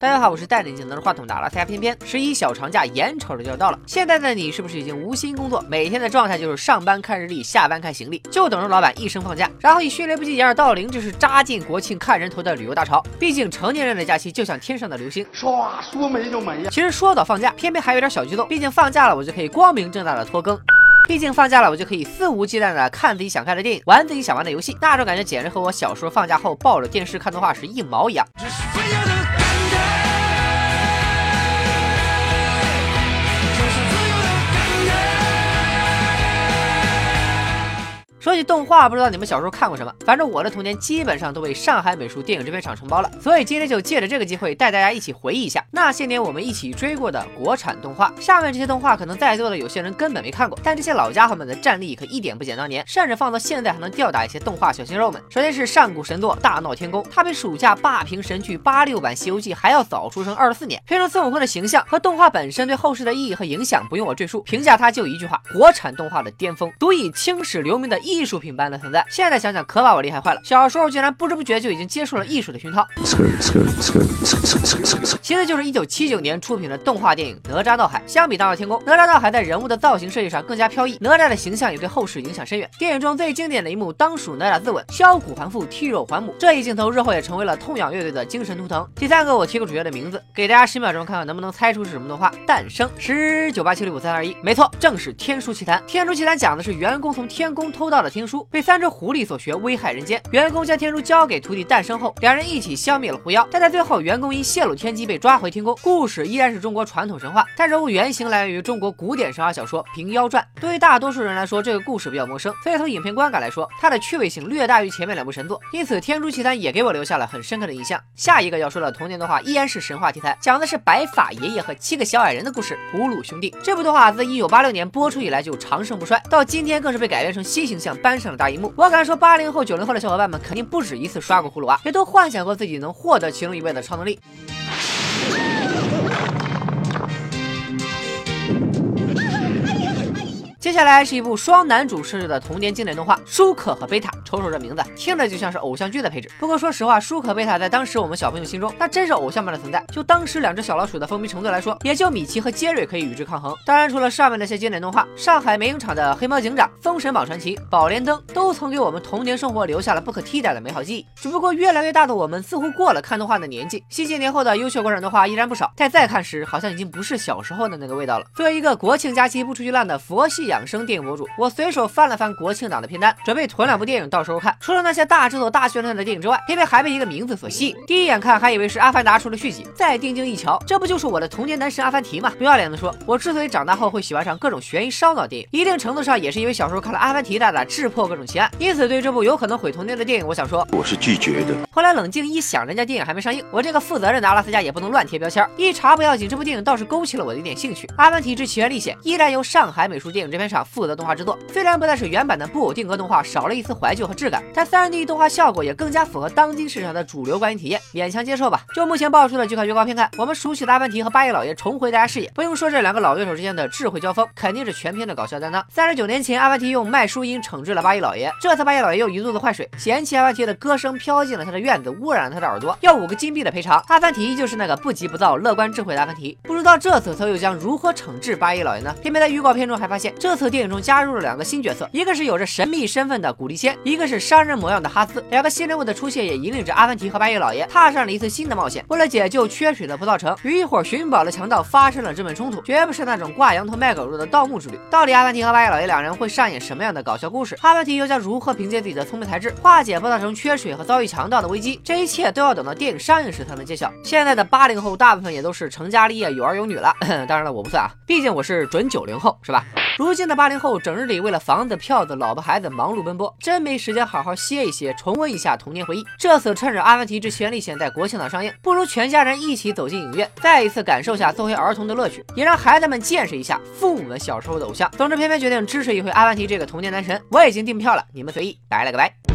大家好，我是戴眼镜拿着话筒打了，大家偏偏十一小长假眼瞅着就要到了。现在的你是不是已经无心工作，每天的状态就是上班看日历，下班看行李，就等着老板一声放假，然后以迅雷不及掩耳盗铃，就是扎进国庆看人头的旅游大潮。毕竟成年人的假期就像天上的流星，唰说没就没呀。其实说到放假，偏偏还有点小激动，毕竟放假了，我就可以光明正大的拖更。毕竟放假了，我就可以肆无忌惮的看自己想看的电影，玩自己想玩的游戏，那种感觉简直和我小时候放假后抱着电视看动画时一毛一样。说起动画，不知道你们小时候看过什么？反正我的童年基本上都被上海美术电影制片厂承包了。所以今天就借着这个机会，带大家一起回忆一下那些年我们一起追过的国产动画。下面这些动画可能在座的有些人根本没看过，但这些老家伙们的战力可一点不减当年，甚至放到现在还能吊打一些动画小鲜肉们。首先是上古神作《大闹天宫》，它比暑假霸屏神剧八六版《西游记》还要早出生二十四年。片中孙悟空的形象和动画本身对后世的意义和影响不用我赘述，评价它就一句话：国产动画的巅峰，足以青史留名的艺术品般的存在。现在想想，可把我厉害坏了。小时候竟然不知不觉就已经接受了艺术的熏陶。其次就是一九七九年出品的动画电影《哪吒闹海》。相比《大闹天宫》，《哪吒闹海》在人物的造型设计上更加飘逸，哪吒的形象也对后世影响深远。电影中最经典的一幕当属哪吒自刎，削骨还父，剔肉还母。这一镜头日后也成为了痛仰乐队的精神图腾。第三个，我提个主角的名字，给大家十秒钟看看能不能猜出是什么动画。诞生十九八七六五三二一，没错，正是《天书奇谭》。《天书奇谭》讲的是袁公从天宫偷到的天书，被三只狐狸所学，危害人间。袁公将天书交给徒弟诞生后，两人一起消灭了狐妖。但在最后，袁公因泄露天机被抓回天宫。故事依然是中国传统神话，但人物原型来源于中国古典神话小说《平妖传》。对于大多数人来说，这个故事比较陌生，所以从影片观感来说，它的趣味性略大于前面两部神作。因此，《天书奇谭》也给我留下了很深刻的印象。下一个要说的童年动画依然是神话题材，讲的是白发爷爷和七个小矮人的故事——葫芦兄弟。这部动画自1986年播出以来就长盛不衰，到今天更是被改编成新形象搬上了大荧幕。我敢说，八零后、九零后的小伙伴们肯定不止一次刷过葫芦娃，也都幻想过自己能获得其中一位的超能力。接下来是一部双男主设置的童年经典动画《舒克和贝塔》。瞅瞅这名字，听着就像是偶像剧的配置。不过说实话，舒克贝塔在当时我们小朋友心中，那真是偶像般的存在。就当时两只小老鼠的风靡程度来说，也就米奇和杰瑞可以与之抗衡。当然，除了上面那些经典动画，上海美影厂的《黑猫警长》《封神榜传奇》《宝莲灯》都曾给我们童年生活留下了不可替代的美好记忆。只不过越来越大的我们，似乎过了看动画的年纪。新些年后的优秀国产动画依然不少，但再看时，好像已经不是小时候的那个味道了。作为一个国庆假期不出去浪的佛系养生电影博主，我随手翻了翻国庆档的片单，准备囤两部电影到时候看。除了那些大制作、大宣传的电影之外，偏偏还被一个名字所吸引。第一眼看还以为是《阿凡达》出了续集，再定睛一瞧，这不就是我的童年男神阿凡提吗？不要脸的说，我之所以长大后会喜欢上各种悬疑烧脑电影，一定程度上也是因为小时候看了阿凡提大大智破各种奇案。因此，对这部有可能毁童年的电影，我想说，我是拒绝的。后来冷静一想，人家电影还没上映，我这个负责任的阿拉斯加也不能乱贴标签。一查不要紧，这部电影倒是勾起了我的一点兴趣。《阿凡提之奇缘历险》依然由上海美术电影这片厂负责动画制作。虽然不再是原版的布偶定格动画，少了一丝怀旧和质感，但 3D 动画效果也更加符合当今市场的主流观影体验，勉强接受吧。就目前爆出的几款预告片看，我们熟悉的阿凡提和八爷老爷重回大家视野。不用说，这两个老对手之间的智慧交锋，肯定是全片的搞笑担当。三十九年前，阿凡提用卖书音惩治了八爷老爷，这次八爷老爷又一肚子坏水，嫌弃阿凡提的歌声飘进了他的院子，污染了他的耳朵，要五个金币的赔偿。阿凡提依旧是那个不急不躁、乐观智慧的阿凡提，不知道这次他又将如何惩治八爷老爷呢？偏偏在预告片中还发现，这次特电影中加入了两个新角色。一个是有着神秘身份的古力仙，一个是商人模样的哈斯。两个新人物的出现也引领着阿凡提和八爷老爷踏上了一次新的冒险。为了解救缺水的葡萄城，与一伙寻宝的强盗发生了正面冲突，绝不是那种挂羊头卖狗肉的盗墓之旅。到底阿凡提和八爷老爷两人会上演什么样的搞笑故事？阿凡提又将如何凭借自己的聪明才智化解葡萄城缺水和遭遇强盗的危机？这一切都要等到电影上映时才能揭晓。现在的八零后大部分也都是成家立业、有儿有女了，当然了，我不算啊，毕竟我是准九零后，是吧？如今的八零后整日里为了房子、票子、老婆、孩子忙碌奔波，真没时间好好歇一歇，重温一下童年回忆。这次趁着《阿凡提之旋律险》在国庆档上映，不如全家人一起走进影院，再一次感受下作为儿童的乐趣，也让孩子们见识一下父母们小时候的偶像。总之，偏偏决定支持一回阿凡提这个童年男神。我已经订票了，你们随意。拜了个拜。